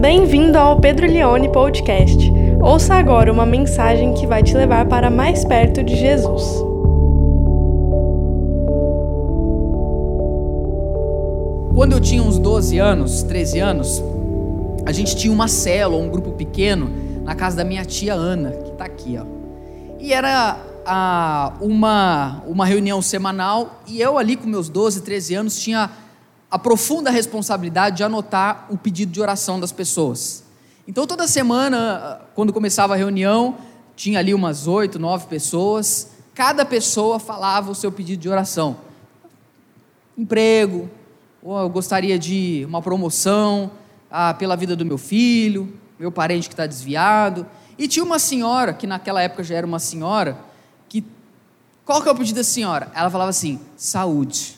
Bem-vindo ao Pedro Leone Podcast. Ouça agora uma mensagem que vai te levar para mais perto de Jesus. Quando eu tinha uns 12 anos, 13 anos, a gente tinha uma célula, um grupo pequeno, na casa da minha tia Ana, que está aqui, ó. E era a, uma, uma reunião semanal, e eu ali com meus 12, 13 anos tinha a profunda responsabilidade de anotar o pedido de oração das pessoas. Então, toda semana, quando começava a reunião, tinha ali umas oito, nove pessoas, cada pessoa falava o seu pedido de oração. Emprego, ou eu gostaria de uma promoção, ah, pela vida do meu filho, meu parente que está desviado. E tinha uma senhora, que naquela época já era uma senhora, que. Qual que é o pedido da senhora? Ela falava assim: saúde.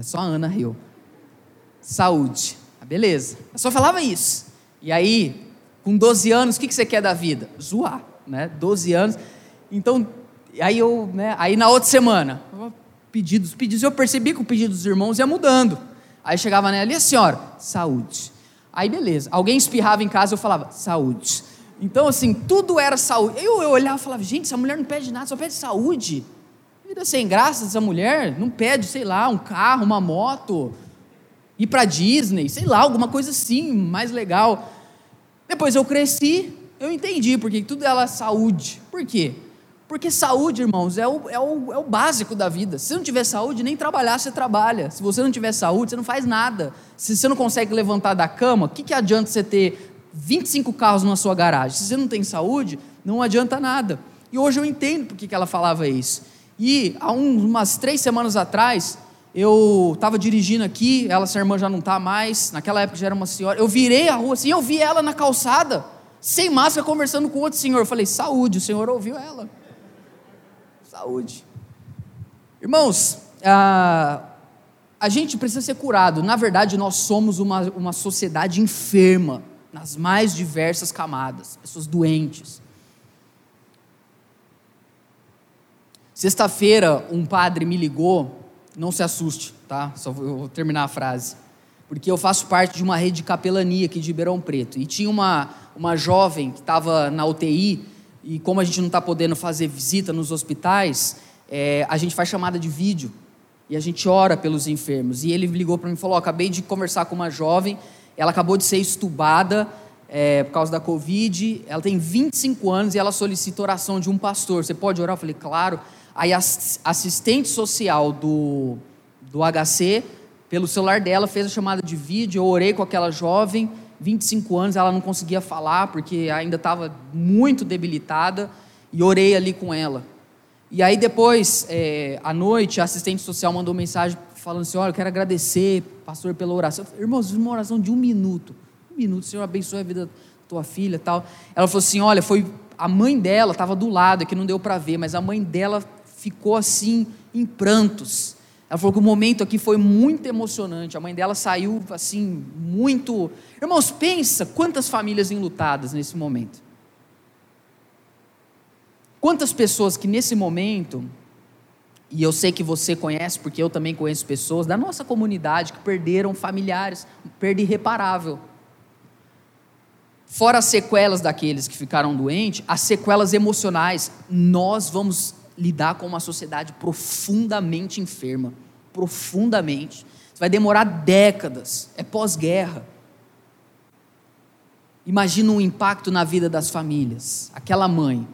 Só a Ana riu. Saúde. Ah, beleza. Ela só falava isso. E aí, com 12 anos, o que, que você quer da vida? Zoar, né? 12 anos. Então, aí eu, né? Aí na outra semana, pedidos, pedidos, eu percebi que o pedido dos irmãos ia mudando. Aí chegava nela, e a senhora? Saúde. Aí beleza. Alguém espirrava em casa, eu falava, saúde. Então, assim, tudo era saúde. Eu, eu olhava e falava, gente, essa mulher não pede nada, só pede saúde. Vida sem graça essa mulher não pede, sei lá, um carro, uma moto, ir para Disney, sei lá, alguma coisa assim, mais legal. Depois eu cresci, eu entendi porque tudo ela é saúde. Por quê? Porque saúde, irmãos, é o, é, o, é o básico da vida. Se você não tiver saúde, nem trabalhar você trabalha. Se você não tiver saúde, você não faz nada. Se você não consegue levantar da cama, o que, que adianta você ter 25 carros na sua garagem? Se você não tem saúde, não adianta nada. E hoje eu entendo porque que ela falava isso. E há umas três semanas atrás, eu estava dirigindo aqui, ela, essa irmã já não está mais, naquela época já era uma senhora. Eu virei a rua assim, eu vi ela na calçada, sem máscara, conversando com outro senhor. Eu falei, saúde, o senhor ouviu ela. Saúde. Irmãos, a, a gente precisa ser curado. Na verdade, nós somos uma, uma sociedade enferma, nas mais diversas camadas, pessoas doentes. Sexta-feira, um padre me ligou, não se assuste, tá? Só vou terminar a frase. Porque eu faço parte de uma rede de capelania aqui de Ribeirão Preto. E tinha uma, uma jovem que estava na UTI, e como a gente não está podendo fazer visita nos hospitais, é, a gente faz chamada de vídeo. E a gente ora pelos enfermos. E ele ligou para mim e falou: oh, acabei de conversar com uma jovem, ela acabou de ser estubada é, por causa da Covid, ela tem 25 anos e ela solicita oração de um pastor. Você pode orar? Eu falei, claro. Aí a assistente social do, do HC, pelo celular dela, fez a chamada de vídeo. Eu orei com aquela jovem, 25 anos, ela não conseguia falar porque ainda estava muito debilitada. E orei ali com ela. E aí depois, é, à noite, a assistente social mandou mensagem falando assim: Olha, eu quero agradecer, pastor, pela oração. Falei, Irmãos, uma oração de um minuto. Um minuto, Senhor abençoe a vida da tua filha tal. Ela falou assim: Olha, foi a mãe dela, estava do lado, é que não deu para ver, mas a mãe dela ficou assim em prantos. Ela falou que o momento aqui foi muito emocionante. A mãe dela saiu assim muito. Irmãos, pensa quantas famílias enlutadas nesse momento. Quantas pessoas que nesse momento, e eu sei que você conhece, porque eu também conheço pessoas da nossa comunidade que perderam familiares, perda irreparável. Fora as sequelas daqueles que ficaram doentes, as sequelas emocionais, nós vamos lidar com uma sociedade profundamente enferma, profundamente. vai demorar décadas, é pós-guerra. Imagina o um impacto na vida das famílias, aquela mãe,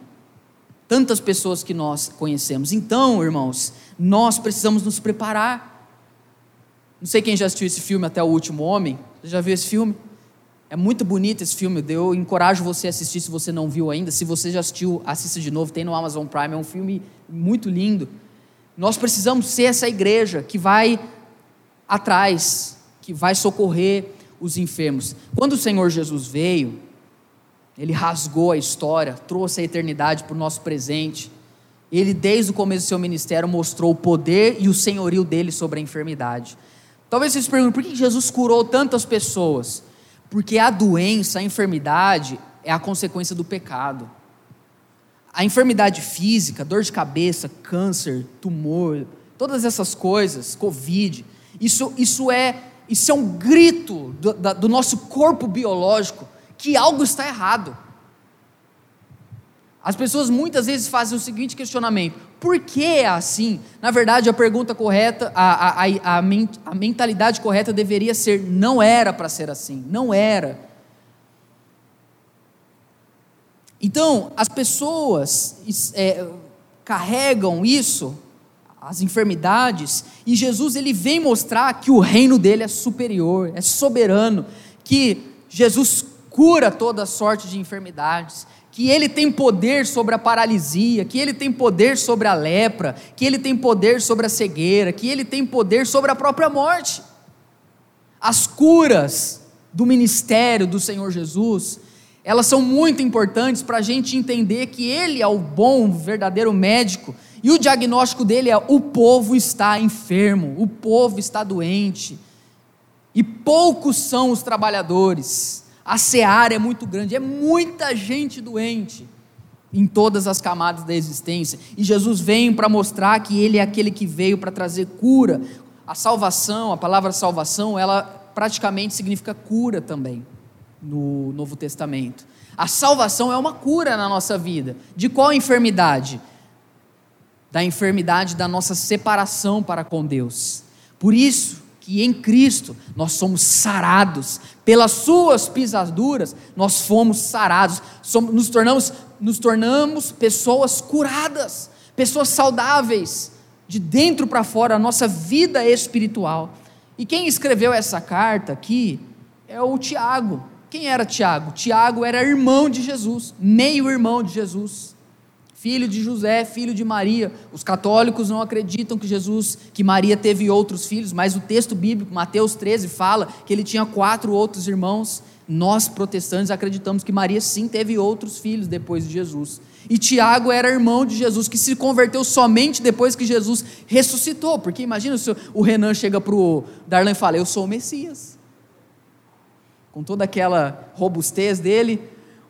tantas pessoas que nós conhecemos. Então, irmãos, nós precisamos nos preparar. Não sei quem já assistiu esse filme Até o Último Homem. Você já viu esse filme? É muito bonito esse filme, eu encorajo você a assistir se você não viu ainda. Se você já assistiu, assista de novo, tem no Amazon Prime, é um filme muito lindo. Nós precisamos ser essa igreja que vai atrás, que vai socorrer os enfermos. Quando o Senhor Jesus veio, ele rasgou a história, trouxe a eternidade para o nosso presente. Ele, desde o começo do seu ministério, mostrou o poder e o senhorio dele sobre a enfermidade. Talvez vocês perguntem por que Jesus curou tantas pessoas? Porque a doença, a enfermidade, é a consequência do pecado. A enfermidade física, dor de cabeça, câncer, tumor, todas essas coisas, Covid, isso, isso é isso é um grito do, do nosso corpo biológico que algo está errado. As pessoas muitas vezes fazem o seguinte questionamento: por que é assim? Na verdade, a pergunta correta, a, a, a, a mentalidade correta deveria ser: não era para ser assim, não era. Então, as pessoas é, carregam isso, as enfermidades, e Jesus ele vem mostrar que o reino dele é superior, é soberano, que Jesus cura toda sorte de enfermidades, que ele tem poder sobre a paralisia, que ele tem poder sobre a lepra, que ele tem poder sobre a cegueira, que ele tem poder sobre a própria morte. As curas do ministério do Senhor Jesus, elas são muito importantes para a gente entender que ele é o bom, verdadeiro médico, e o diagnóstico dele é: o povo está enfermo, o povo está doente, e poucos são os trabalhadores a seara é muito grande, é muita gente doente em todas as camadas da existência. E Jesus vem para mostrar que Ele é aquele que veio para trazer cura. A salvação, a palavra salvação, ela praticamente significa cura também no Novo Testamento. A salvação é uma cura na nossa vida. De qual enfermidade? Da enfermidade da nossa separação para com Deus. Por isso, que em Cristo nós somos sarados, pelas suas pisaduras nós fomos sarados, somos, nos, tornamos, nos tornamos pessoas curadas, pessoas saudáveis, de dentro para fora, a nossa vida espiritual. E quem escreveu essa carta aqui é o Tiago. Quem era Tiago? Tiago era irmão de Jesus, meio irmão de Jesus filho de José, filho de Maria. Os católicos não acreditam que Jesus, que Maria teve outros filhos, mas o texto bíblico, Mateus 13, fala que ele tinha quatro outros irmãos. Nós, protestantes, acreditamos que Maria sim teve outros filhos depois de Jesus. E Tiago era irmão de Jesus, que se converteu somente depois que Jesus ressuscitou. Porque imagina se o Renan chega para o Darlan e fala: Eu sou o Messias. Com toda aquela robustez dele.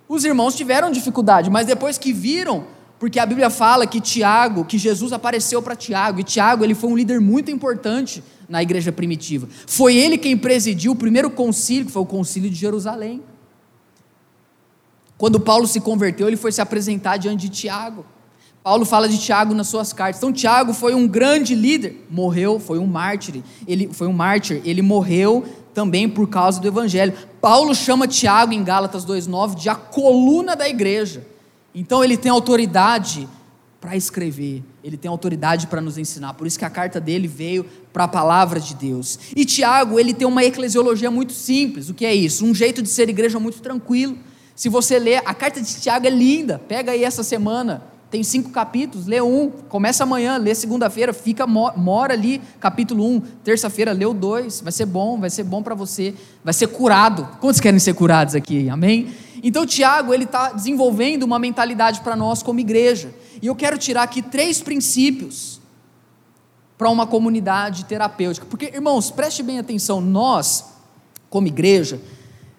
Os irmãos tiveram dificuldade, mas depois que viram porque a Bíblia fala que Tiago, que Jesus apareceu para Tiago, e Tiago ele foi um líder muito importante na igreja primitiva. Foi ele quem presidiu o primeiro concílio, que foi o concílio de Jerusalém. Quando Paulo se converteu, ele foi se apresentar diante de Tiago. Paulo fala de Tiago nas suas cartas. Então Tiago foi um grande líder, morreu, foi um mártir. Ele foi um mártir, ele morreu também por causa do evangelho. Paulo chama Tiago em Gálatas 2:9 de a coluna da igreja. Então ele tem autoridade para escrever, ele tem autoridade para nos ensinar. Por isso que a carta dele veio para a palavra de Deus. E Tiago, ele tem uma eclesiologia muito simples. O que é isso? Um jeito de ser igreja muito tranquilo. Se você ler, a carta de Tiago é linda. Pega aí essa semana, tem cinco capítulos, lê um, começa amanhã, lê segunda-feira, fica mora ali, capítulo um, terça-feira lê o dois, vai ser bom, vai ser bom para você, vai ser curado. Quantos querem ser curados aqui? Amém? Então Tiago ele está desenvolvendo uma mentalidade para nós como igreja. E eu quero tirar aqui três princípios para uma comunidade terapêutica. Porque, irmãos, preste bem atenção, nós, como igreja,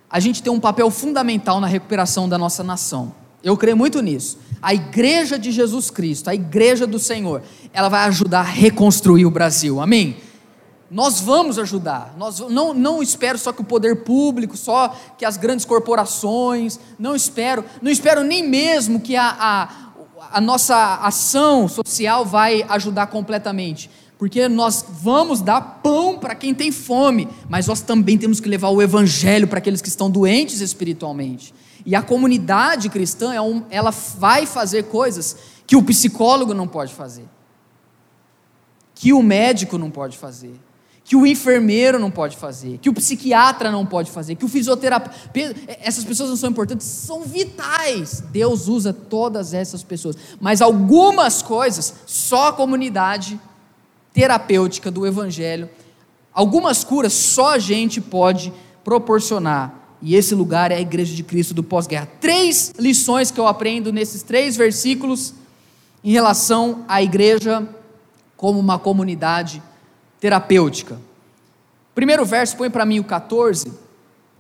a gente tem um papel fundamental na recuperação da nossa nação. Eu creio muito nisso. A igreja de Jesus Cristo, a igreja do Senhor, ela vai ajudar a reconstruir o Brasil. Amém? Nós vamos ajudar. Nós não, não espero só que o poder público, só que as grandes corporações, não espero, não espero nem mesmo que a, a, a nossa ação social vai ajudar completamente. Porque nós vamos dar pão para quem tem fome, mas nós também temos que levar o evangelho para aqueles que estão doentes espiritualmente. E a comunidade cristã, é ela vai fazer coisas que o psicólogo não pode fazer, que o médico não pode fazer que o enfermeiro não pode fazer, que o psiquiatra não pode fazer, que o fisioterapeuta. Essas pessoas não são importantes, são vitais. Deus usa todas essas pessoas. Mas algumas coisas, só a comunidade terapêutica do Evangelho, algumas curas só a gente pode proporcionar. E esse lugar é a Igreja de Cristo do pós-guerra. Três lições que eu aprendo nesses três versículos em relação à igreja como uma comunidade terapêutica. Primeiro verso, põe para mim o 14.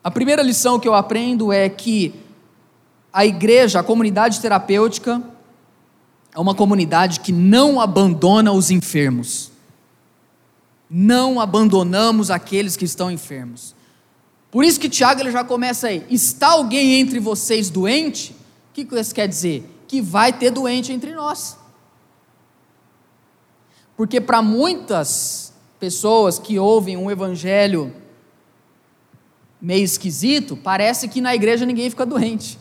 A primeira lição que eu aprendo é que a igreja, a comunidade terapêutica, é uma comunidade que não abandona os enfermos. não abandonamos aqueles que estão enfermos. Por isso que Tiago ele já começa aí: está alguém entre vocês doente? O que isso quer dizer? Que vai ter doente entre nós. Porque para muitas pessoas que ouvem um evangelho meio esquisito, parece que na igreja ninguém fica doente.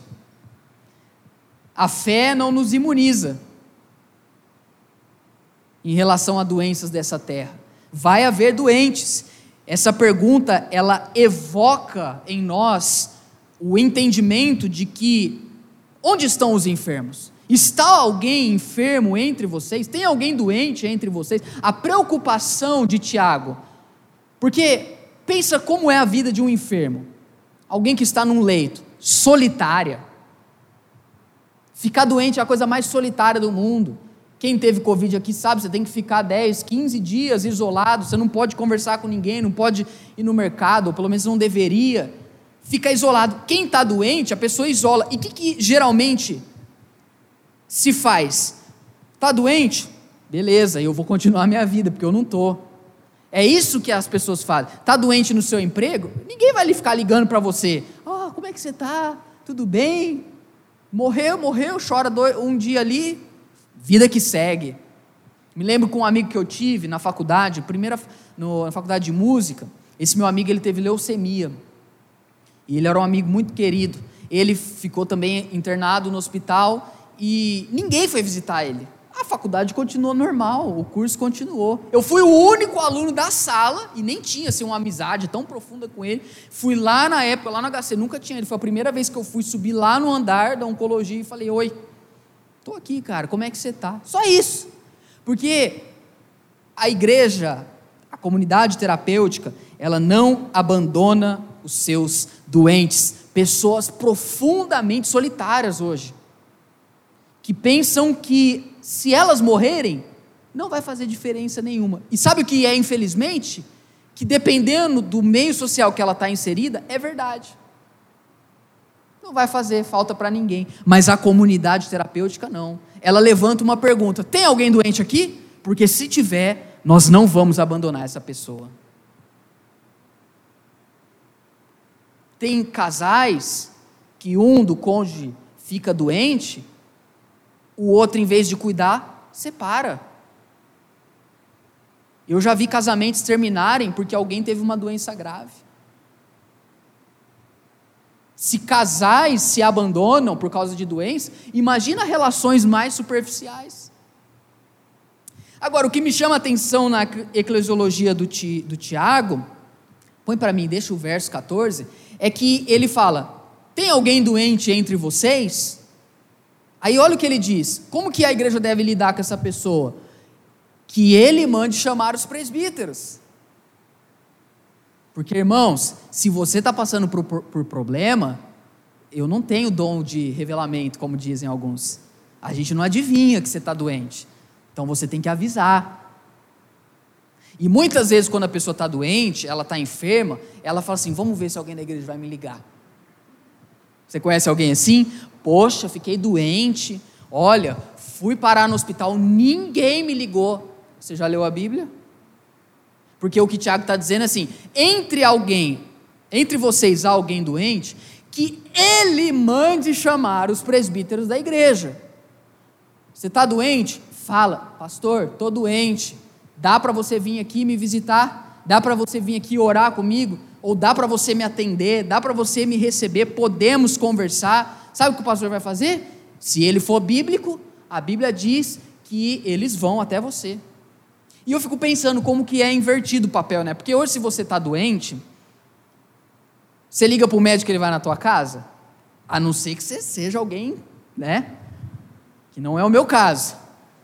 A fé não nos imuniza em relação a doenças dessa terra. Vai haver doentes. Essa pergunta, ela evoca em nós o entendimento de que onde estão os enfermos? Está alguém enfermo entre vocês? Tem alguém doente entre vocês? A preocupação de Tiago. Porque pensa como é a vida de um enfermo. Alguém que está num leito, solitária. Ficar doente é a coisa mais solitária do mundo. Quem teve Covid aqui sabe, você tem que ficar 10, 15 dias isolado, você não pode conversar com ninguém, não pode ir no mercado, ou pelo menos não deveria. Fica isolado. Quem está doente, a pessoa isola. E o que, que geralmente se faz? Está doente? Beleza, eu vou continuar a minha vida, porque eu não estou. É isso que as pessoas fazem. Está doente no seu emprego? Ninguém vai ficar ligando para você. Oh, como é que você está? Tudo bem? Morreu, morreu, chora dois, um dia ali, Vida que segue. Me lembro com um amigo que eu tive na faculdade, primeira no, na faculdade de música. Esse meu amigo ele teve leucemia. E ele era um amigo muito querido. Ele ficou também internado no hospital e ninguém foi visitar ele. A faculdade continuou normal, o curso continuou. Eu fui o único aluno da sala e nem tinha assim, uma amizade tão profunda com ele. Fui lá na época, lá no HC, nunca tinha ele. Foi a primeira vez que eu fui subir lá no andar da oncologia e falei: Oi, Estou aqui, cara, como é que você está? Só isso. Porque a igreja, a comunidade terapêutica, ela não abandona os seus doentes, pessoas profundamente solitárias hoje, que pensam que se elas morrerem, não vai fazer diferença nenhuma. E sabe o que é, infelizmente? Que dependendo do meio social que ela está inserida, é verdade não vai fazer falta para ninguém. Mas a comunidade terapêutica não. Ela levanta uma pergunta: tem alguém doente aqui? Porque se tiver, nós não vamos abandonar essa pessoa. Tem casais que um do cônjuge fica doente, o outro, em vez de cuidar, separa. Eu já vi casamentos terminarem porque alguém teve uma doença grave se casais se abandonam por causa de doença, imagina relações mais superficiais. Agora, o que me chama a atenção na eclesiologia do, ti, do Tiago, põe para mim, deixa o verso 14, é que ele fala: tem alguém doente entre vocês? Aí olha o que ele diz: como que a igreja deve lidar com essa pessoa? Que ele mande chamar os presbíteros. Porque, irmãos, se você está passando por, por, por problema, eu não tenho dom de revelamento, como dizem alguns. A gente não adivinha que você está doente. Então você tem que avisar. E muitas vezes, quando a pessoa está doente, ela está enferma, ela fala assim: vamos ver se alguém da igreja vai me ligar. Você conhece alguém assim? Poxa, fiquei doente. Olha, fui parar no hospital, ninguém me ligou. Você já leu a Bíblia? Porque o que Tiago está dizendo é assim: entre alguém, entre vocês há alguém doente, que ele mande chamar os presbíteros da igreja. Você está doente? Fala, pastor, estou doente. Dá para você vir aqui me visitar? Dá para você vir aqui orar comigo? Ou dá para você me atender? Dá para você me receber? Podemos conversar? Sabe o que o pastor vai fazer? Se ele for bíblico, a Bíblia diz que eles vão até você. E eu fico pensando como que é invertido o papel, né? Porque hoje se você está doente, você liga para o médico e ele vai na tua casa? A não ser que você seja alguém, né? Que não é o meu caso.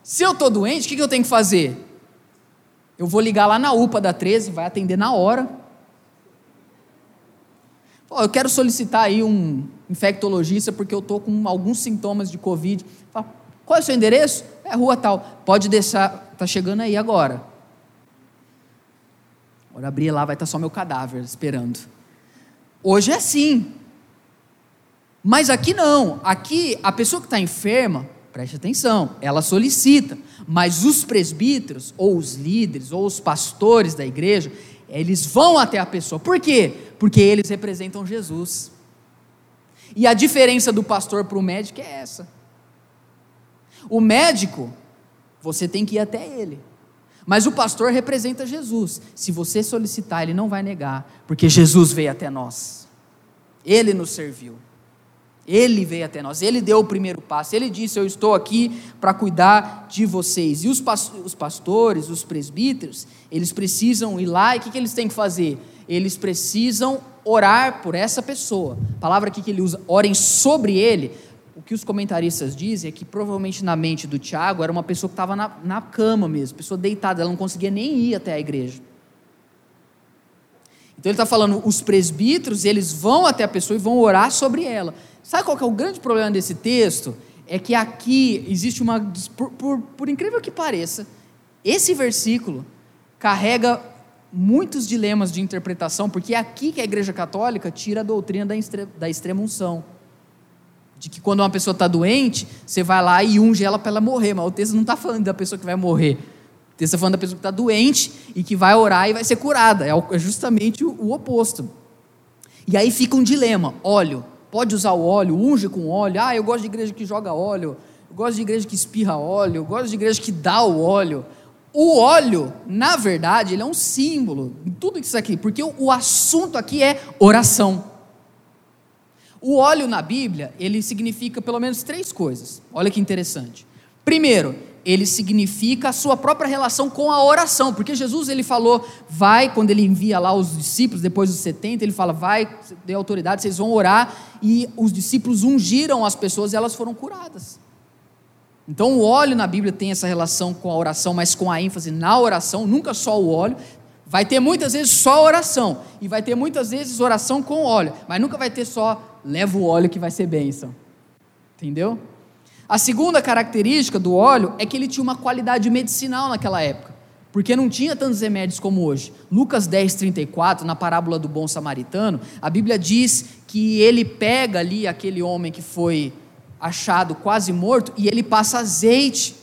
Se eu estou doente, o que, que eu tenho que fazer? Eu vou ligar lá na UPA da 13, vai atender na hora. Pô, eu quero solicitar aí um infectologista porque eu estou com alguns sintomas de Covid. Qual é o seu endereço? É rua tal. Pode deixar, tá chegando aí agora. Hora abrir lá, vai estar tá só meu cadáver esperando. Hoje é assim. Mas aqui não. Aqui, a pessoa que está enferma, Preste atenção, ela solicita, mas os presbíteros, ou os líderes, ou os pastores da igreja, eles vão até a pessoa. Por quê? Porque eles representam Jesus. E a diferença do pastor para o médico é essa. O médico, você tem que ir até ele. Mas o pastor representa Jesus. Se você solicitar, ele não vai negar, porque Jesus veio até nós. Ele nos serviu. Ele veio até nós, ele deu o primeiro passo, ele disse: Eu estou aqui para cuidar de vocês. E os, pastores, os presbíteros, eles precisam ir lá e o que, que eles têm que fazer? Eles precisam orar por essa pessoa. A palavra aqui que ele usa, orem sobre ele. O que os comentaristas dizem é que provavelmente na mente do Tiago era uma pessoa que estava na, na cama mesmo, pessoa deitada, ela não conseguia nem ir até a igreja. Então ele está falando, os presbíteros, eles vão até a pessoa e vão orar sobre ela. Sabe qual é o grande problema desse texto? É que aqui existe uma. Por, por, por incrível que pareça, esse versículo carrega muitos dilemas de interpretação, porque é aqui que a Igreja Católica tira a doutrina da, da extrema unção. De que quando uma pessoa está doente, você vai lá e unge ela para ela morrer, mas o texto não está falando da pessoa que vai morrer. O texto está falando da pessoa que está doente e que vai orar e vai ser curada. É, é justamente o, o oposto. E aí fica um dilema: óleo pode usar o óleo, unge com óleo. Ah, eu gosto de igreja que joga óleo, eu gosto de igreja que espirra óleo, eu gosto de igreja que dá o óleo. O óleo, na verdade, ele é um símbolo em tudo isso aqui, porque o, o assunto aqui é oração. O óleo na Bíblia, ele significa pelo menos três coisas. Olha que interessante. Primeiro, ele significa a sua própria relação com a oração, porque Jesus ele falou, vai, quando ele envia lá os discípulos, depois dos 70, ele fala, vai, dê autoridade, vocês vão orar, e os discípulos ungiram as pessoas e elas foram curadas. Então o óleo na Bíblia tem essa relação com a oração, mas com a ênfase na oração, nunca só o óleo. Vai ter muitas vezes só oração, e vai ter muitas vezes oração com óleo, mas nunca vai ter só leva o óleo que vai ser bênção. Entendeu? A segunda característica do óleo é que ele tinha uma qualidade medicinal naquela época, porque não tinha tantos remédios como hoje. Lucas 10, 34, na parábola do bom samaritano, a Bíblia diz que ele pega ali aquele homem que foi achado quase morto e ele passa azeite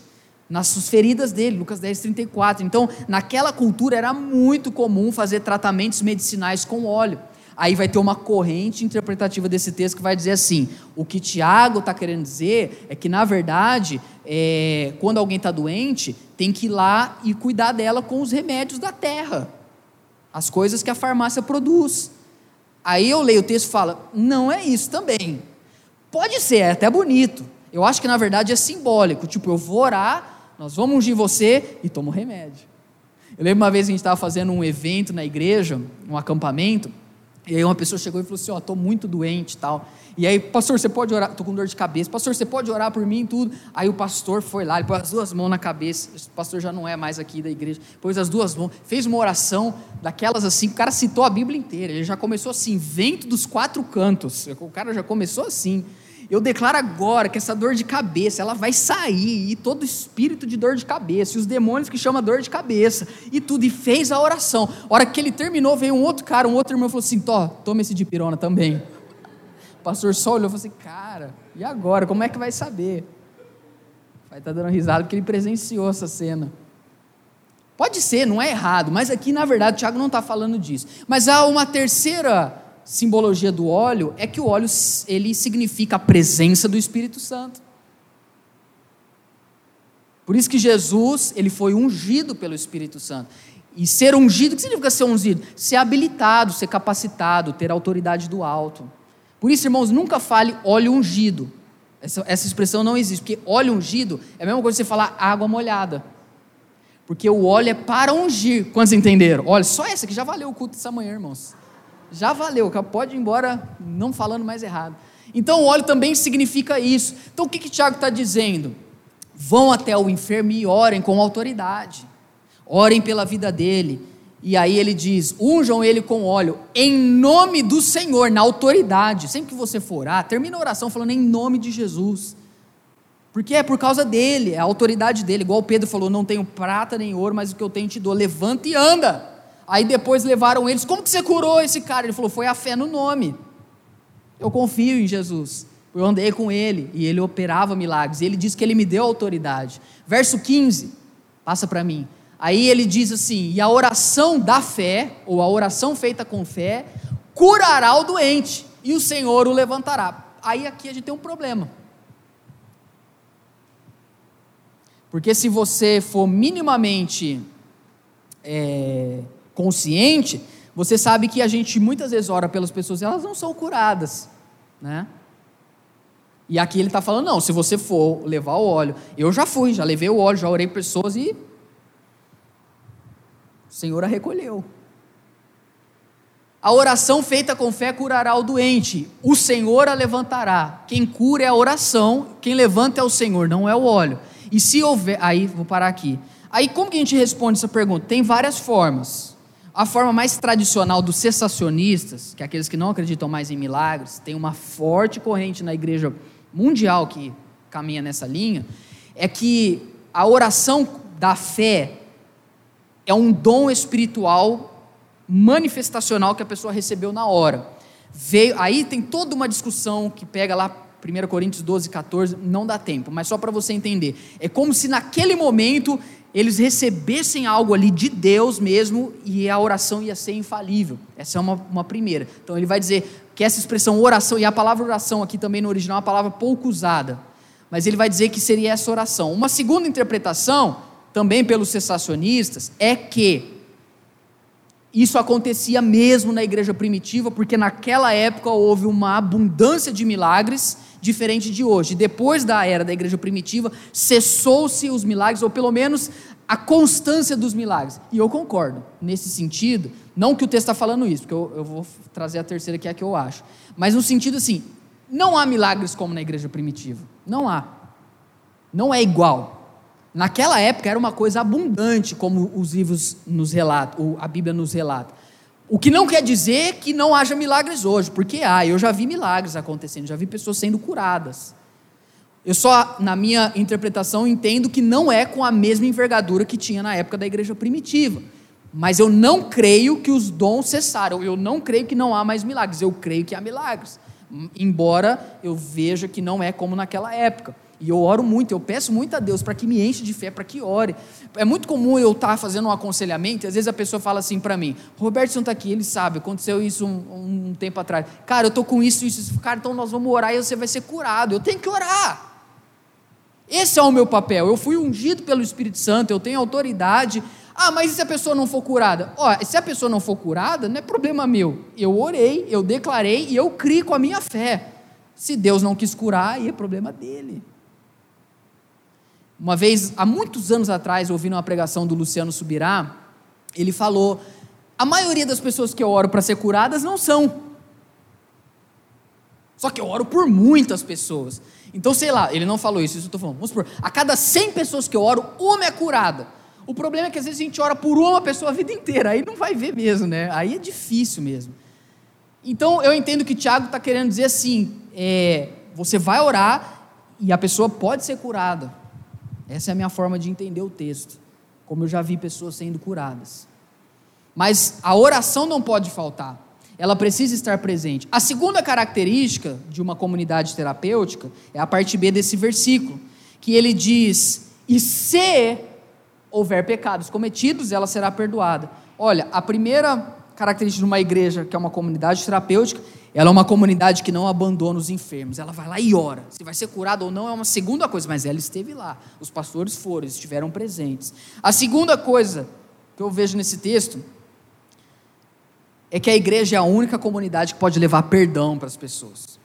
nas feridas dele, Lucas 10, 34. Então, naquela cultura era muito comum fazer tratamentos medicinais com óleo. Aí vai ter uma corrente interpretativa desse texto que vai dizer assim: o que Tiago está querendo dizer é que, na verdade, é, quando alguém está doente, tem que ir lá e cuidar dela com os remédios da terra, as coisas que a farmácia produz. Aí eu leio o texto e falo: não é isso também. Pode ser, é até bonito. Eu acho que na verdade é simbólico. Tipo, eu vou orar, nós vamos ungir você e tomo remédio. Eu lembro uma vez que a gente estava fazendo um evento na igreja, um acampamento. E aí uma pessoa chegou e falou assim, ó, oh, estou muito doente e tal. E aí, pastor, você pode orar, estou com dor de cabeça, pastor, você pode orar por mim e tudo. Aí o pastor foi lá, ele pôs as duas mãos na cabeça, o pastor já não é mais aqui da igreja, pôs as duas mãos, fez uma oração daquelas assim, o cara citou a Bíblia inteira, ele já começou assim, vento dos quatro cantos, o cara já começou assim. Eu declaro agora que essa dor de cabeça, ela vai sair, e todo espírito de dor de cabeça, e os demônios que chama dor de cabeça, e tudo, e fez a oração. A hora que ele terminou, veio um outro cara, um outro irmão, falou assim: Tó, toma esse de pirona também. O pastor só olhou e falou assim: Cara, e agora? Como é que vai saber? Vai estar tá dando risada porque ele presenciou essa cena. Pode ser, não é errado, mas aqui na verdade o Tiago não está falando disso. Mas há uma terceira simbologia do óleo é que o óleo ele significa a presença do Espírito Santo. Por isso que Jesus, ele foi ungido pelo Espírito Santo. E ser ungido, o que significa ser ungido? Ser habilitado, ser capacitado, ter autoridade do alto. Por isso, irmãos, nunca fale óleo ungido. Essa, essa expressão não existe, porque óleo ungido é a mesma coisa que você falar água molhada. Porque o óleo é para ungir. Quantos entenderam? Olha, só essa que já valeu o culto dessa manhã, irmãos já valeu, pode ir embora não falando mais errado. Então o óleo também significa isso. Então o que, que Tiago está dizendo? Vão até o enfermo e orem com autoridade, orem pela vida dele. E aí ele diz: unjam ele com óleo, em nome do Senhor, na autoridade. Sempre que você for orar, termina a oração falando em nome de Jesus. Porque é por causa dele, é a autoridade dele. Igual Pedro falou: não tenho prata nem ouro, mas o que eu tenho te dou. Levanta e anda. Aí depois levaram eles, como que você curou esse cara? Ele falou, foi a fé no nome. Eu confio em Jesus. Eu andei com ele e ele operava milagres. E ele diz que ele me deu autoridade. Verso 15, passa para mim. Aí ele diz assim: E a oração da fé, ou a oração feita com fé, curará o doente, e o Senhor o levantará. Aí aqui a gente tem um problema. Porque se você for minimamente é, consciente, você sabe que a gente muitas vezes ora pelas pessoas e elas não são curadas, né? E aqui ele está falando, não, se você for levar o óleo, eu já fui, já levei o óleo, já orei pessoas e o Senhor a recolheu. A oração feita com fé curará o doente, o Senhor a levantará. Quem cura é a oração, quem levanta é o Senhor, não é o óleo. E se houver, aí vou parar aqui. Aí como que a gente responde essa pergunta? Tem várias formas. A forma mais tradicional dos cessacionistas, que é aqueles que não acreditam mais em milagres, tem uma forte corrente na igreja mundial que caminha nessa linha, é que a oração da fé é um dom espiritual manifestacional que a pessoa recebeu na hora. Veio, aí tem toda uma discussão que pega lá 1 Coríntios 12, 14, não dá tempo, mas só para você entender. É como se naquele momento eles recebessem algo ali de Deus mesmo e a oração ia ser infalível. Essa é uma, uma primeira. Então ele vai dizer que essa expressão oração, e a palavra oração aqui também no original é uma palavra pouco usada, mas ele vai dizer que seria essa oração. Uma segunda interpretação, também pelos cessacionistas, é que isso acontecia mesmo na igreja primitiva, porque naquela época houve uma abundância de milagres diferente de hoje. Depois da era da igreja primitiva, cessou-se os milagres, ou pelo menos a constância dos milagres. E eu concordo nesse sentido, não que o texto está falando isso, porque eu, eu, vou trazer a terceira que é a que eu acho, mas no sentido assim, não há milagres como na igreja primitiva. Não há. Não é igual. Naquela época era uma coisa abundante, como os livros nos relatam, a Bíblia nos relata. O que não quer dizer que não haja milagres hoje, porque há, eu já vi milagres acontecendo, já vi pessoas sendo curadas. Eu só, na minha interpretação, entendo que não é com a mesma envergadura que tinha na época da igreja primitiva. Mas eu não creio que os dons cessaram, eu não creio que não há mais milagres, eu creio que há milagres. Embora eu veja que não é como naquela época. E eu oro muito, eu peço muito a Deus para que me enche de fé, para que ore. É muito comum eu estar tá fazendo um aconselhamento, e às vezes a pessoa fala assim para mim: Roberto não está aqui, ele sabe, aconteceu isso um, um tempo atrás. Cara, eu estou com isso, isso, isso. Cara, então nós vamos orar e você vai ser curado. Eu tenho que orar. Esse é o meu papel. Eu fui ungido pelo Espírito Santo, eu tenho autoridade. Ah, mas e se a pessoa não for curada? Ó, se a pessoa não for curada, não é problema meu. Eu orei, eu declarei e eu criei com a minha fé. Se Deus não quis curar, aí é problema dele. Uma vez, há muitos anos atrás, ouvindo uma pregação do Luciano Subirá, ele falou: a maioria das pessoas que eu oro para ser curadas não são. Só que eu oro por muitas pessoas. Então, sei lá, ele não falou isso, isso eu estou falando. Vamos supor, a cada 100 pessoas que eu oro, uma é curada. O problema é que às vezes a gente ora por uma pessoa a vida inteira, aí não vai ver mesmo, né? Aí é difícil mesmo. Então, eu entendo que Tiago está querendo dizer assim: é, você vai orar e a pessoa pode ser curada. Essa é a minha forma de entender o texto, como eu já vi pessoas sendo curadas. Mas a oração não pode faltar, ela precisa estar presente. A segunda característica de uma comunidade terapêutica é a parte B desse versículo, que ele diz: E se houver pecados cometidos, ela será perdoada. Olha, a primeira característica de uma igreja que é uma comunidade terapêutica ela é uma comunidade que não abandona os enfermos. Ela vai lá e ora. Se vai ser curado ou não é uma segunda coisa, mas ela esteve lá. Os pastores foram, estiveram presentes. A segunda coisa que eu vejo nesse texto é que a igreja é a única comunidade que pode levar perdão para as pessoas.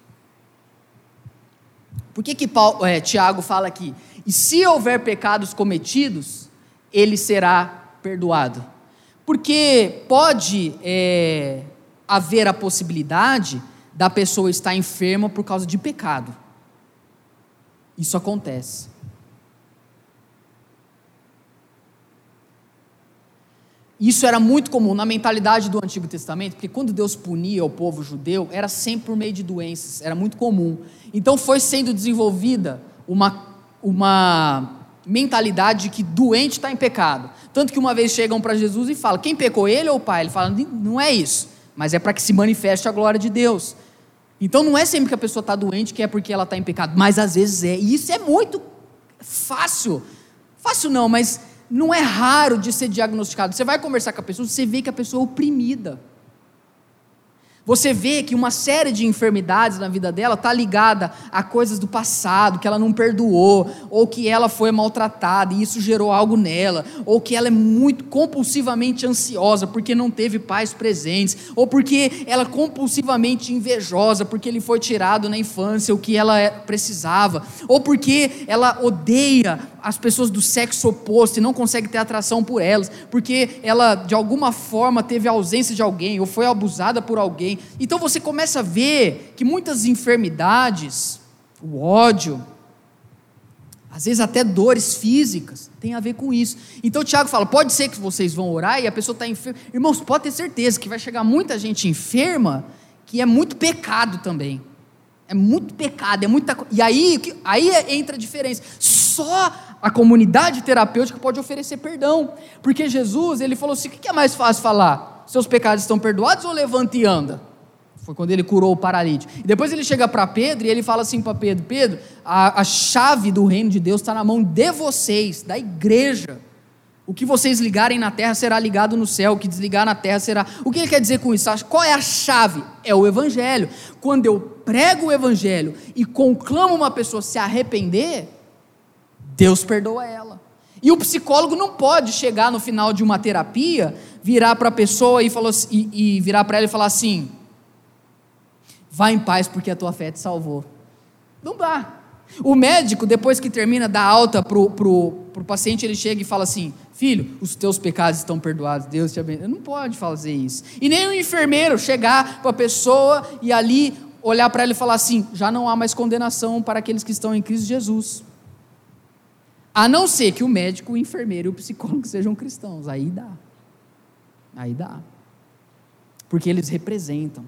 Por que, que Paulo, é, Tiago fala aqui? E se houver pecados cometidos, ele será perdoado. Porque pode é, haver a possibilidade da pessoa estar enferma por causa de pecado. Isso acontece. Isso era muito comum na mentalidade do Antigo Testamento, porque quando Deus punia o povo judeu, era sempre por meio de doenças, era muito comum. Então foi sendo desenvolvida uma, uma mentalidade de que doente está em pecado. Tanto que uma vez chegam para Jesus e falam: quem pecou, ele ou o pai? Ele fala: não é isso mas é para que se manifeste a glória de Deus. Então não é sempre que a pessoa está doente que é porque ela está em pecado, mas às vezes é. E isso é muito fácil. Fácil não, mas não é raro de ser diagnosticado. Você vai conversar com a pessoa, você vê que a pessoa é oprimida. Você vê que uma série de enfermidades na vida dela está ligada a coisas do passado, que ela não perdoou, ou que ela foi maltratada e isso gerou algo nela, ou que ela é muito compulsivamente ansiosa porque não teve pais presentes, ou porque ela é compulsivamente invejosa porque ele foi tirado na infância o que ela é, precisava, ou porque ela odeia as pessoas do sexo oposto e não consegue ter atração por elas, porque ela de alguma forma teve ausência de alguém ou foi abusada por alguém. Então você começa a ver que muitas enfermidades, o ódio, às vezes até dores físicas, tem a ver com isso. Então o Tiago fala: pode ser que vocês vão orar e a pessoa está enferma. Irmãos, pode ter certeza que vai chegar muita gente enferma que é muito pecado também. É muito pecado, é muita E aí, aí entra a diferença. Só a comunidade terapêutica pode oferecer perdão. Porque Jesus, ele falou assim: o que é mais fácil falar? Seus pecados estão perdoados ou levanta e anda? Foi quando ele curou o paralítico. E depois ele chega para Pedro e ele fala assim para Pedro: Pedro, a, a chave do reino de Deus está na mão de vocês, da igreja. O que vocês ligarem na terra será ligado no céu, o que desligar na terra será. O que ele quer dizer com isso? Qual é a chave? É o evangelho. Quando eu prego o evangelho e conclamo uma pessoa se arrepender, Deus perdoa ela. E o psicólogo não pode chegar no final de uma terapia, virar para a pessoa e, falou, e, e virar para ela e falar assim: vá em paz porque a tua fé te salvou. Não dá. O médico, depois que termina, dá alta para o pro, pro paciente, ele chega e fala assim: Filho, os teus pecados estão perdoados, Deus te abençoe. Não pode fazer isso. E nem o enfermeiro chegar para a pessoa e ali olhar para ela e falar assim: Já não há mais condenação para aqueles que estão em Cristo Jesus. A não ser que o médico, o enfermeiro e o psicólogo sejam cristãos. Aí dá. Aí dá. Porque eles representam.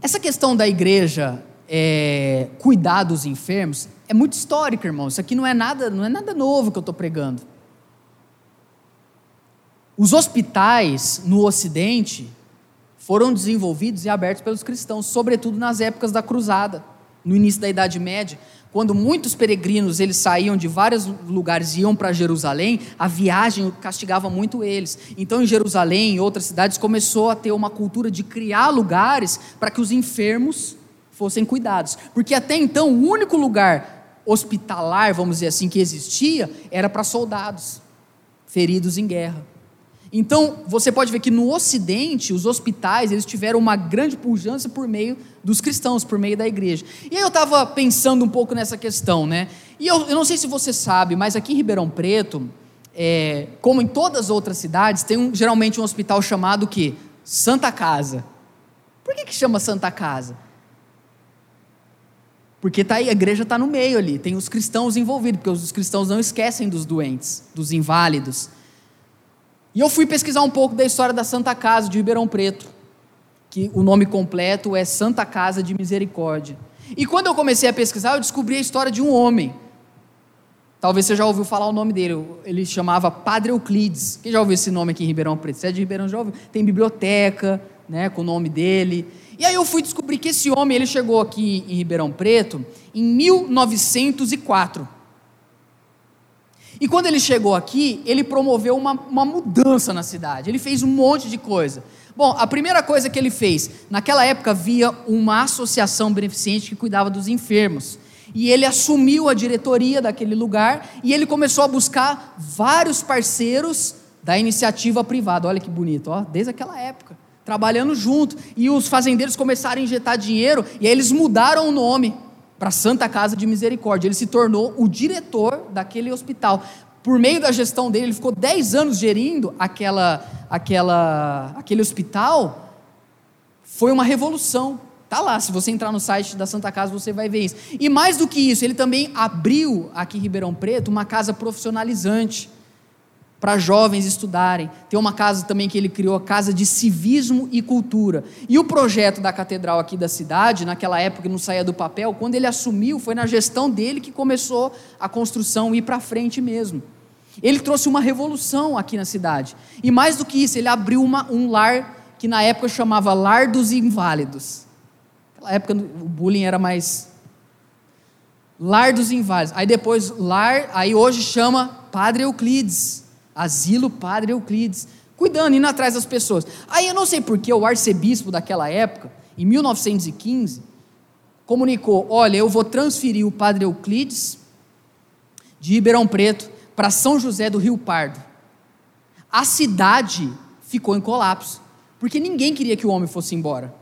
Essa questão da igreja é, cuidar dos enfermos é muito histórica, irmão. Isso aqui não é nada, não é nada novo que eu estou pregando. Os hospitais no Ocidente foram desenvolvidos e abertos pelos cristãos, sobretudo nas épocas da Cruzada, no início da Idade Média, quando muitos peregrinos eles saíam de vários lugares e iam para Jerusalém, a viagem castigava muito eles. Então, em Jerusalém e outras cidades começou a ter uma cultura de criar lugares para que os enfermos fossem cuidados. Porque até então o único lugar hospitalar, vamos dizer assim, que existia era para soldados feridos em guerra. Então, você pode ver que no Ocidente, os hospitais, eles tiveram uma grande pujança por meio dos cristãos, por meio da igreja. E aí eu estava pensando um pouco nessa questão, né? E eu, eu, não sei se você sabe, mas aqui em Ribeirão Preto, é, como em todas as outras cidades, tem um, geralmente um hospital chamado que Santa Casa. Por que, que chama Santa Casa? Porque tá aí, a igreja está no meio ali, tem os cristãos envolvidos, porque os cristãos não esquecem dos doentes, dos inválidos. E eu fui pesquisar um pouco da história da Santa Casa de Ribeirão Preto, que o nome completo é Santa Casa de Misericórdia. E quando eu comecei a pesquisar, eu descobri a história de um homem. Talvez você já ouviu falar o nome dele. Ele chamava Padre Euclides. Quem já ouviu esse nome aqui em Ribeirão Preto? Você é de Ribeirão, já ouviu? Tem biblioteca, né, com o nome dele. E aí eu fui descobrir que esse homem, ele chegou aqui em Ribeirão Preto em 1904. E quando ele chegou aqui, ele promoveu uma, uma mudança na cidade. Ele fez um monte de coisa. Bom, a primeira coisa que ele fez, naquela época havia uma associação beneficente que cuidava dos enfermos. E ele assumiu a diretoria daquele lugar e ele começou a buscar vários parceiros da iniciativa privada. Olha que bonito, ó, desde aquela época trabalhando junto. E os fazendeiros começaram a injetar dinheiro, e aí eles mudaram o nome para Santa Casa de Misericórdia. Ele se tornou o diretor daquele hospital. Por meio da gestão dele, ele ficou 10 anos gerindo aquela, aquela, aquele hospital. Foi uma revolução. Tá lá, se você entrar no site da Santa Casa, você vai ver isso. E mais do que isso, ele também abriu aqui em Ribeirão Preto uma casa profissionalizante para jovens estudarem. Tem uma casa também que ele criou, a Casa de Civismo e Cultura. E o projeto da catedral aqui da cidade, naquela época não saía do papel, quando ele assumiu, foi na gestão dele que começou a construção ir para frente mesmo. Ele trouxe uma revolução aqui na cidade. E mais do que isso, ele abriu uma, um lar que na época chamava Lar dos Inválidos. Naquela época o bullying era mais Lar dos Inválidos. Aí depois lar, aí hoje chama Padre Euclides. Asilo Padre Euclides. Cuidando, indo atrás das pessoas. Aí eu não sei porque o arcebispo daquela época, em 1915, comunicou: olha, eu vou transferir o Padre Euclides de Ribeirão Preto para São José do Rio Pardo. A cidade ficou em colapso, porque ninguém queria que o homem fosse embora.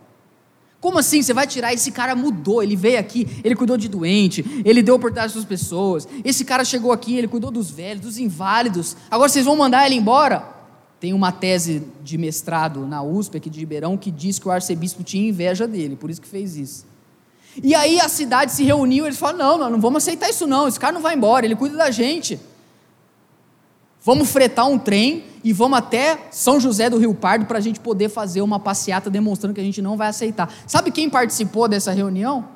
Como assim? Você vai tirar? Esse cara mudou, ele veio aqui, ele cuidou de doente, ele deu oportunidade às pessoas. Esse cara chegou aqui, ele cuidou dos velhos, dos inválidos. Agora vocês vão mandar ele embora? Tem uma tese de mestrado na USP aqui de Ribeirão que diz que o arcebispo tinha inveja dele, por isso que fez isso. E aí a cidade se reuniu, eles falaram: não, nós não vamos aceitar isso não, esse cara não vai embora, ele cuida da gente. Vamos fretar um trem e vamos até São José do Rio Pardo para a gente poder fazer uma passeata demonstrando que a gente não vai aceitar. Sabe quem participou dessa reunião?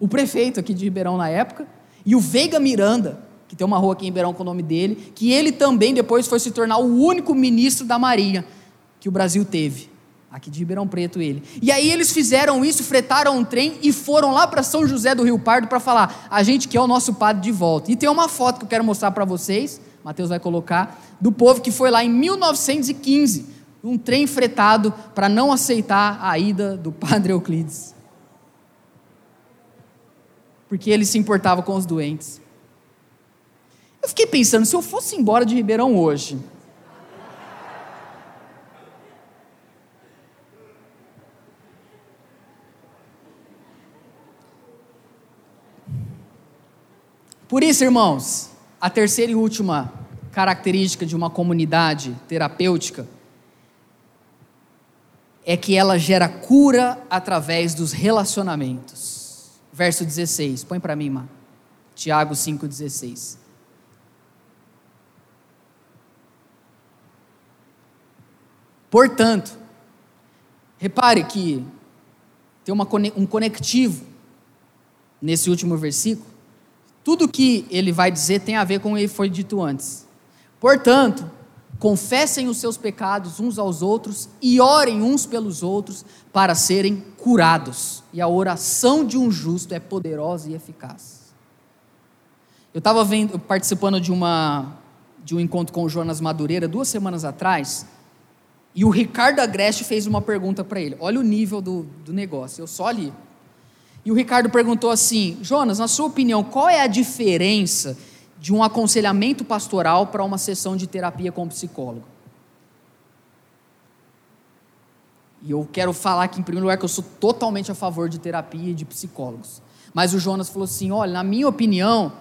O prefeito aqui de Ribeirão na época e o Veiga Miranda, que tem uma rua aqui em Ribeirão com o nome dele, que ele também depois foi se tornar o único ministro da Marinha que o Brasil teve. Aqui de Ribeirão Preto ele. E aí eles fizeram isso, fretaram um trem e foram lá para São José do Rio Pardo para falar: a gente quer o nosso padre de volta. E tem uma foto que eu quero mostrar para vocês Mateus vai colocar, do povo que foi lá em 1915, um trem fretado para não aceitar a ida do padre Euclides. Porque ele se importava com os doentes. Eu fiquei pensando, se eu fosse embora de Ribeirão hoje, Por isso, irmãos, a terceira e última característica de uma comunidade terapêutica é que ela gera cura através dos relacionamentos. Verso 16, põe para mim, Má. Tiago 5,16. Portanto, repare que tem uma, um conectivo nesse último versículo tudo que ele vai dizer tem a ver com o que foi dito antes. Portanto, confessem os seus pecados uns aos outros e orem uns pelos outros para serem curados. E a oração de um justo é poderosa e eficaz. Eu estava participando de uma de um encontro com o Jonas Madureira duas semanas atrás, e o Ricardo Agreste fez uma pergunta para ele. Olha o nível do, do negócio. Eu só li. E o Ricardo perguntou assim: Jonas, na sua opinião, qual é a diferença de um aconselhamento pastoral para uma sessão de terapia com um psicólogo? E eu quero falar aqui, em primeiro lugar, que eu sou totalmente a favor de terapia e de psicólogos. Mas o Jonas falou assim: olha, na minha opinião,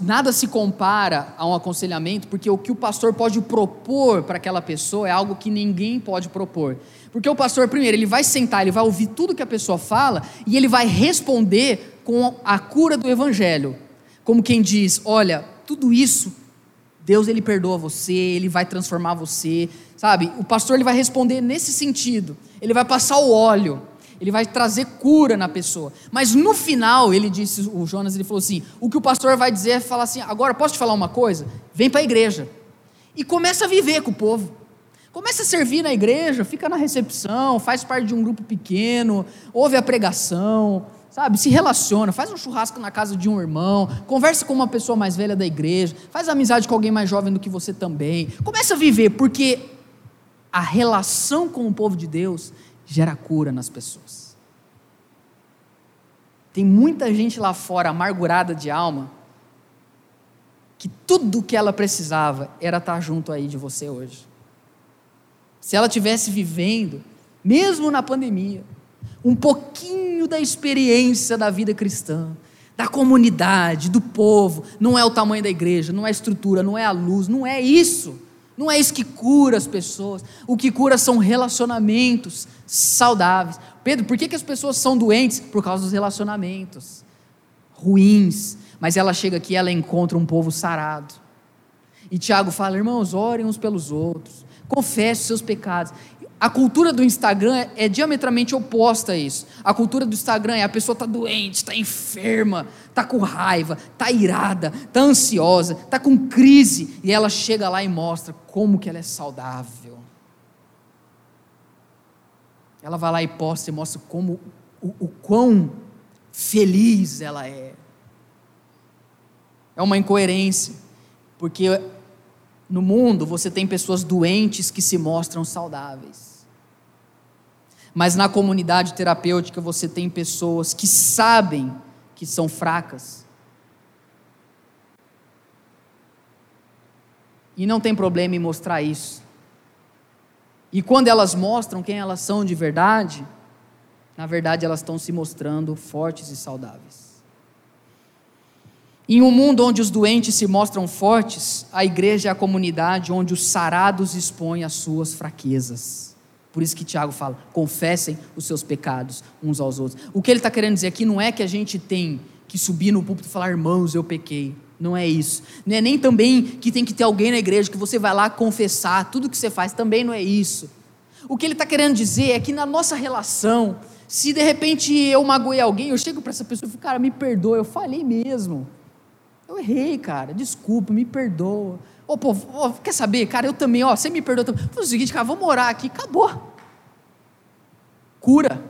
nada se compara a um aconselhamento, porque o que o pastor pode propor para aquela pessoa é algo que ninguém pode propor. Porque o pastor, primeiro, ele vai sentar, ele vai ouvir tudo que a pessoa fala e ele vai responder com a cura do evangelho. Como quem diz: Olha, tudo isso, Deus ele perdoa você, ele vai transformar você, sabe? O pastor ele vai responder nesse sentido. Ele vai passar o óleo, ele vai trazer cura na pessoa. Mas no final, ele disse, o Jonas, ele falou assim: o que o pastor vai dizer é falar assim: agora posso te falar uma coisa? Vem para a igreja. E começa a viver com o povo. Começa a servir na igreja, fica na recepção, faz parte de um grupo pequeno, ouve a pregação, sabe? Se relaciona, faz um churrasco na casa de um irmão, conversa com uma pessoa mais velha da igreja, faz amizade com alguém mais jovem do que você também. Começa a viver, porque a relação com o povo de Deus gera cura nas pessoas. Tem muita gente lá fora amargurada de alma, que tudo o que ela precisava era estar junto aí de você hoje se ela tivesse vivendo, mesmo na pandemia, um pouquinho da experiência da vida cristã, da comunidade, do povo, não é o tamanho da igreja, não é a estrutura, não é a luz, não é isso. Não é isso que cura as pessoas. O que cura são relacionamentos saudáveis. Pedro, por que, que as pessoas são doentes? Por causa dos relacionamentos ruins. Mas ela chega aqui ela encontra um povo sarado. E Tiago fala: irmãos, orem uns pelos outros confesse seus pecados. A cultura do Instagram é diametralmente oposta a isso. A cultura do Instagram é a pessoa está doente, está enferma, está com raiva, está irada, está ansiosa, está com crise, e ela chega lá e mostra como que ela é saudável. ela vai lá e posta e mostra como o, o quão feliz ela é. É uma incoerência, porque no mundo você tem pessoas doentes que se mostram saudáveis. Mas na comunidade terapêutica você tem pessoas que sabem que são fracas. E não tem problema em mostrar isso. E quando elas mostram quem elas são de verdade, na verdade elas estão se mostrando fortes e saudáveis. Em um mundo onde os doentes se mostram fortes, a igreja é a comunidade onde os sarados expõem as suas fraquezas. Por isso que Tiago fala: confessem os seus pecados uns aos outros. O que ele está querendo dizer aqui não é que a gente tem que subir no púlpito e falar, irmãos, eu pequei. Não é isso. Não é nem também que tem que ter alguém na igreja que você vai lá confessar tudo que você faz. Também não é isso. O que ele está querendo dizer é que na nossa relação, se de repente eu magoei alguém, eu chego para essa pessoa e falo, cara, me perdoa, eu falei mesmo. Eu errei, cara, desculpa, me perdoa. Ô, pô, quer saber, cara, eu também, ó, você me perdoa também. Faz o seguinte, cara, vamos orar aqui, acabou. Cura.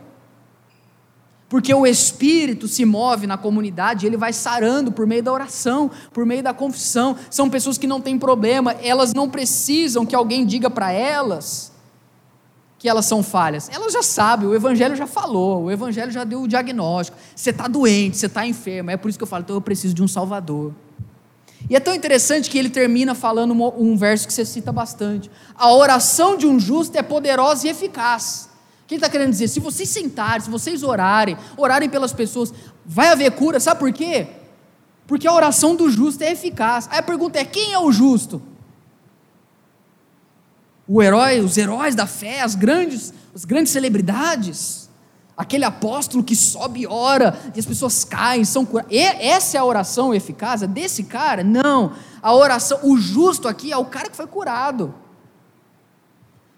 Porque o Espírito se move na comunidade, ele vai sarando por meio da oração, por meio da confissão. São pessoas que não têm problema, elas não precisam que alguém diga para elas que elas são falhas. Elas já sabem, o Evangelho já falou, o Evangelho já deu o diagnóstico. Você está doente, você está enfermo. É por isso que eu falo, então eu preciso de um Salvador. E é tão interessante que ele termina falando um verso que você cita bastante: A oração de um justo é poderosa e eficaz. O que ele está querendo dizer? Se vocês sentarem, se vocês orarem, orarem pelas pessoas, vai haver cura, sabe por quê? Porque a oração do justo é eficaz. Aí a pergunta é: quem é o justo? O herói, os heróis da fé, as grandes, as grandes celebridades, aquele apóstolo que sobe e ora e as pessoas caem, são curadas. Essa é a oração eficaz? É desse cara? Não. A oração, o justo aqui é o cara que foi curado.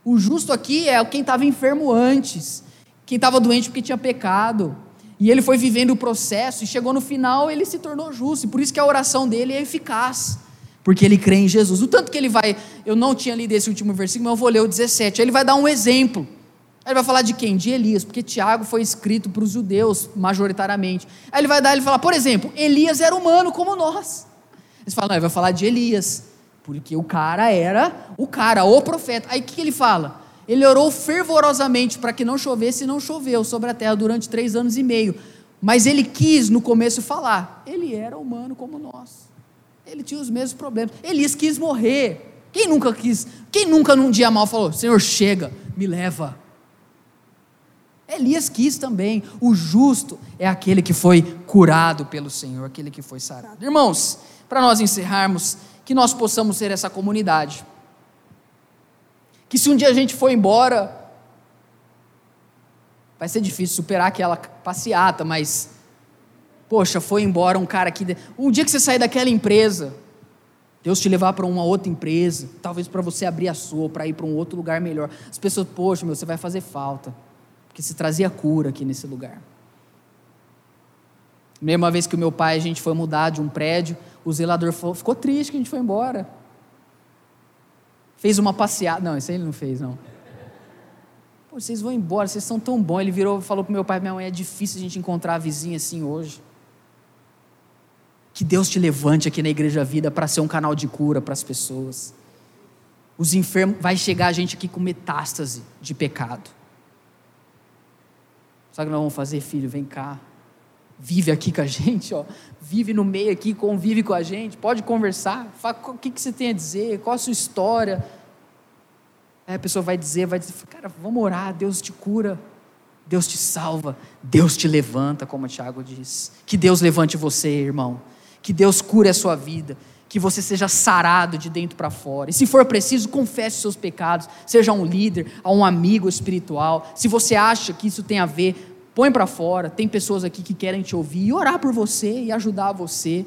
O justo aqui é quem estava enfermo antes, quem estava doente porque tinha pecado. E ele foi vivendo o processo e chegou no final, ele se tornou justo. E por isso que a oração dele é eficaz porque ele crê em Jesus. O tanto que ele vai, eu não tinha lido esse último versículo, mas eu vou ler o 17. Ele vai dar um exemplo. Ele vai falar de quem? De Elias, porque Tiago foi escrito para os judeus, majoritariamente. Aí ele vai dar, ele fala, por exemplo, Elias era humano como nós. Eles falam, não, ele vai falar de Elias, porque o cara era o cara, o profeta. Aí o que ele fala? Ele orou fervorosamente para que não chovesse e não choveu sobre a terra durante três anos e meio. Mas ele quis no começo falar, ele era humano como nós. Ele tinha os mesmos problemas. Elias quis morrer. Quem nunca quis? Quem nunca num dia mal falou: Senhor, chega, me leva. Elias quis também. O justo é aquele que foi curado pelo Senhor, aquele que foi sarado. Irmãos, para nós encerrarmos, que nós possamos ser essa comunidade. Que se um dia a gente for embora, vai ser difícil superar aquela passeata, mas Poxa, foi embora um cara que. Um dia que você sair daquela empresa, Deus te levar para uma outra empresa, talvez para você abrir a sua, para ir para um outro lugar melhor. As pessoas, poxa, meu, você vai fazer falta, porque você trazia cura aqui nesse lugar. Mesma vez que o meu pai, a gente foi mudar de um prédio, o zelador falou, ficou triste que a gente foi embora. Fez uma passeada. Não, isso aí ele não fez, não. Pô, vocês vão embora, vocês são tão bons. Ele virou falou para meu pai minha mãe: é difícil a gente encontrar a vizinha assim hoje. Que Deus te levante aqui na Igreja Vida para ser um canal de cura para as pessoas. Os enfermos, vai chegar a gente aqui com metástase de pecado. Sabe o que nós vamos fazer, filho? Vem cá. Vive aqui com a gente, ó. Vive no meio aqui, convive com a gente. Pode conversar. Fala, o que, você tem a dizer? Qual a sua história? Aí a pessoa vai dizer, vai dizer, cara, vamos orar, Deus te cura. Deus te salva, Deus te levanta, como o Tiago diz. Que Deus levante você, irmão que Deus cure a sua vida, que você seja sarado de dentro para fora. E se for preciso, confesse os seus pecados, seja um líder, a um amigo espiritual. Se você acha que isso tem a ver, põe para fora. Tem pessoas aqui que querem te ouvir e orar por você e ajudar você.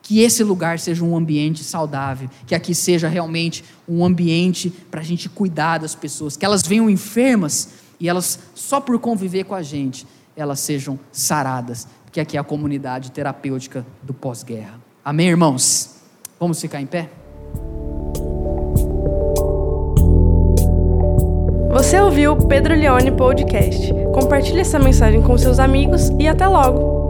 Que esse lugar seja um ambiente saudável, que aqui seja realmente um ambiente para a gente cuidar das pessoas, que elas venham enfermas e elas, só por conviver com a gente, elas sejam saradas, que aqui é a comunidade terapêutica do pós-guerra. Amém, irmãos? Vamos ficar em pé? Você ouviu o Pedro Leone Podcast. Compartilhe essa mensagem com seus amigos e até logo!